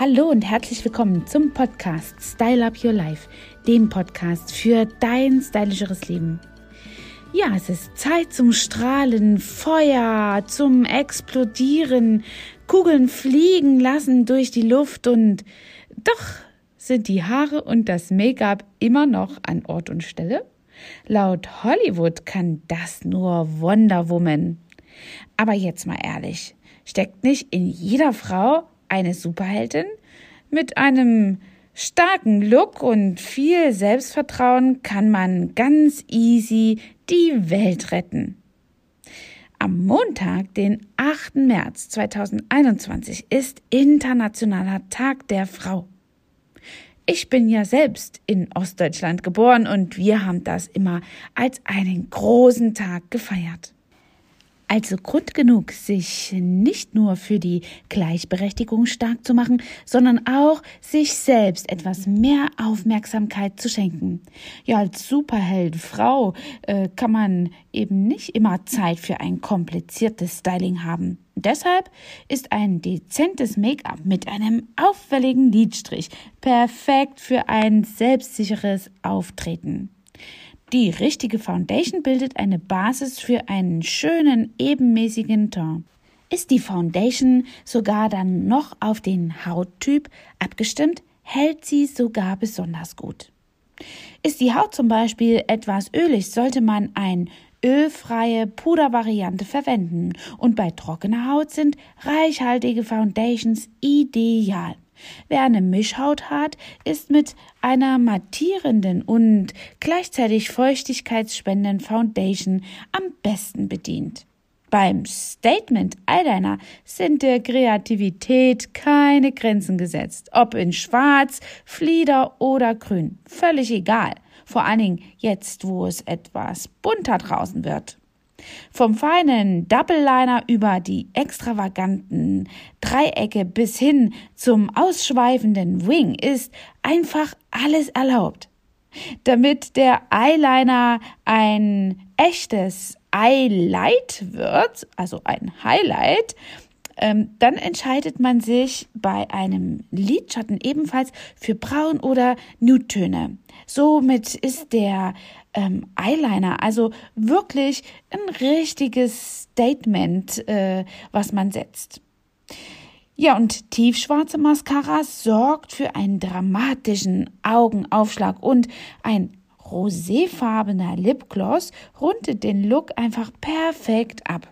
Hallo und herzlich willkommen zum Podcast Style Up Your Life, dem Podcast für dein stylischeres Leben. Ja, es ist Zeit zum Strahlen, Feuer, zum Explodieren, Kugeln fliegen lassen durch die Luft und doch sind die Haare und das Make-up immer noch an Ort und Stelle. Laut Hollywood kann das nur Wonder Woman. Aber jetzt mal ehrlich, steckt nicht in jeder Frau eine Superheldin mit einem starken Look und viel Selbstvertrauen kann man ganz easy die Welt retten. Am Montag, den 8. März 2021, ist Internationaler Tag der Frau. Ich bin ja selbst in Ostdeutschland geboren und wir haben das immer als einen großen Tag gefeiert. Also Grund genug, sich nicht nur für die Gleichberechtigung stark zu machen, sondern auch sich selbst etwas mehr Aufmerksamkeit zu schenken. Ja, als Superheldfrau äh, kann man eben nicht immer Zeit für ein kompliziertes Styling haben. Deshalb ist ein dezentes Make-up mit einem auffälligen Lidstrich perfekt für ein selbstsicheres Auftreten. Die richtige Foundation bildet eine Basis für einen schönen, ebenmäßigen Ton. Ist die Foundation sogar dann noch auf den Hauttyp abgestimmt, hält sie sogar besonders gut. Ist die Haut zum Beispiel etwas ölig, sollte man ein ölfreie Pudervariante verwenden und bei trockener Haut sind reichhaltige Foundations ideal. Wer eine Mischhaut hat, ist mit einer mattierenden und gleichzeitig feuchtigkeitsspendenden Foundation am besten bedient. Beim Statement Eyeliner sind der Kreativität keine Grenzen gesetzt. Ob in Schwarz, Flieder oder Grün. Völlig egal. Vor allen Dingen jetzt, wo es etwas bunter draußen wird. Vom feinen Double Liner über die extravaganten Dreiecke bis hin zum ausschweifenden Wing ist einfach alles erlaubt. Damit der Eyeliner ein echtes Eyelight wird, also ein Highlight, ähm, dann entscheidet man sich bei einem Lidschatten ebenfalls für Braun oder Nude-Töne. Somit ist der ähm, Eyeliner. Also wirklich ein richtiges Statement, äh, was man setzt. Ja, und tiefschwarze Mascara sorgt für einen dramatischen Augenaufschlag und ein roséfarbener Lipgloss rundet den Look einfach perfekt ab.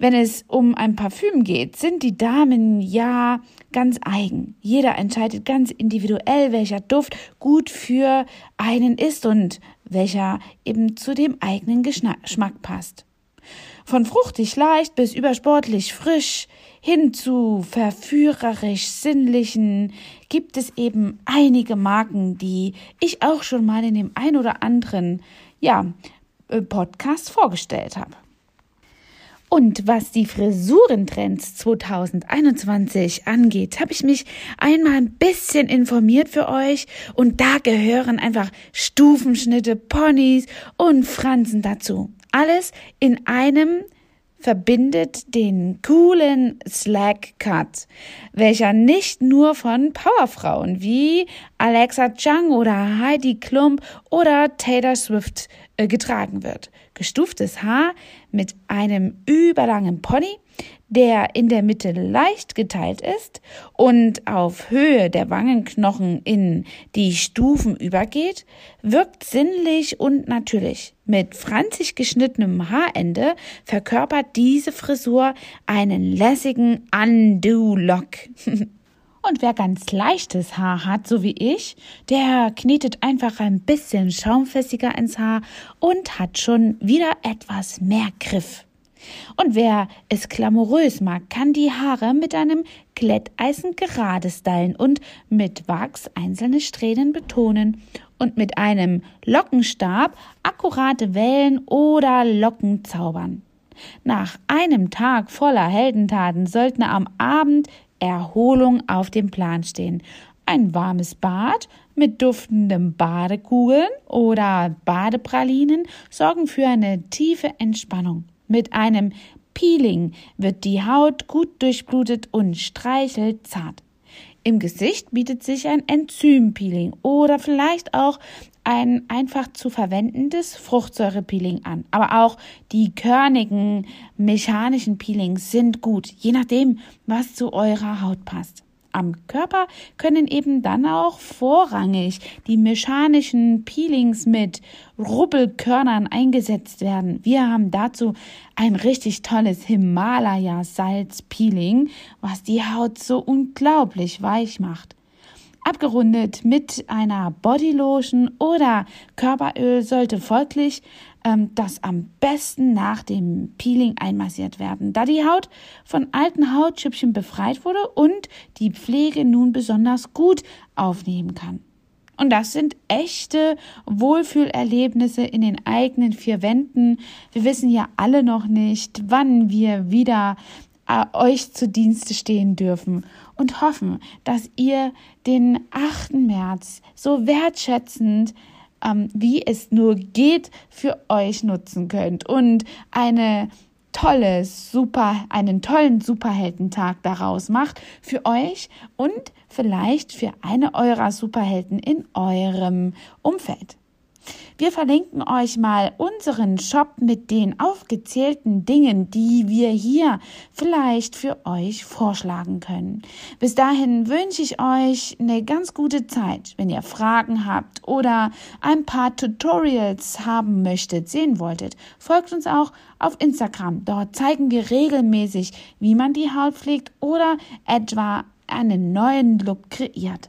Wenn es um ein Parfüm geht, sind die Damen ja ganz eigen. Jeder entscheidet ganz individuell, welcher Duft gut für einen ist und welcher eben zu dem eigenen Geschmack passt. Von fruchtig leicht bis übersportlich frisch hin zu verführerisch sinnlichen gibt es eben einige Marken, die ich auch schon mal in dem ein oder anderen ja, äh, Podcast vorgestellt habe. Und was die Frisurentrends 2021 angeht, habe ich mich einmal ein bisschen informiert für euch und da gehören einfach Stufenschnitte, Ponys und Fransen dazu. Alles in einem verbindet den coolen Slack Cut, welcher nicht nur von Powerfrauen wie Alexa Chung oder Heidi Klump oder Taylor Swift äh, getragen wird. Gestuftes Haar mit einem überlangen Pony, der in der Mitte leicht geteilt ist und auf Höhe der Wangenknochen in die Stufen übergeht, wirkt sinnlich und natürlich. Mit franzig geschnittenem Haarende verkörpert diese Frisur einen lässigen Undo-Lock. Und wer ganz leichtes Haar hat, so wie ich, der knetet einfach ein bisschen schaumfestiger ins Haar und hat schon wieder etwas mehr Griff. Und wer es glamourös mag, kann die Haare mit einem Glätteisen gerade stylen und mit Wachs einzelne Strähnen betonen und mit einem Lockenstab akkurate Wellen oder Locken zaubern. Nach einem Tag voller Heldentaten sollten am Abend Erholung auf dem Plan stehen. Ein warmes Bad mit duftendem Badekugeln oder Badepralinen sorgen für eine tiefe Entspannung. Mit einem Peeling wird die Haut gut durchblutet und streichelt zart. Im Gesicht bietet sich ein Enzympeeling oder vielleicht auch ein einfach zu verwendendes Fruchtsäurepeeling an. Aber auch die körnigen mechanischen Peelings sind gut, je nachdem, was zu eurer Haut passt. Am Körper können eben dann auch vorrangig die mechanischen Peelings mit Rubbelkörnern eingesetzt werden. Wir haben dazu ein richtig tolles Himalaya-Salz-Peeling, was die Haut so unglaublich weich macht. Abgerundet mit einer Bodylotion oder Körperöl sollte folglich ähm, das am besten nach dem Peeling einmassiert werden, da die Haut von alten Hautschüppchen befreit wurde und die Pflege nun besonders gut aufnehmen kann. Und das sind echte Wohlfühlerlebnisse in den eigenen vier Wänden. Wir wissen ja alle noch nicht, wann wir wieder euch zu Dienste stehen dürfen und hoffen, dass ihr den 8. März so wertschätzend ähm, wie es nur geht, für euch nutzen könnt und eine tolle Super, einen tollen Superheldentag daraus macht für euch und vielleicht für eine eurer Superhelden in eurem Umfeld. Wir verlinken euch mal unseren Shop mit den aufgezählten Dingen, die wir hier vielleicht für euch vorschlagen können. Bis dahin wünsche ich euch eine ganz gute Zeit. Wenn ihr Fragen habt oder ein paar Tutorials haben möchtet, sehen wolltet, folgt uns auch auf Instagram. Dort zeigen wir regelmäßig, wie man die Haut pflegt oder etwa einen neuen Look kreiert.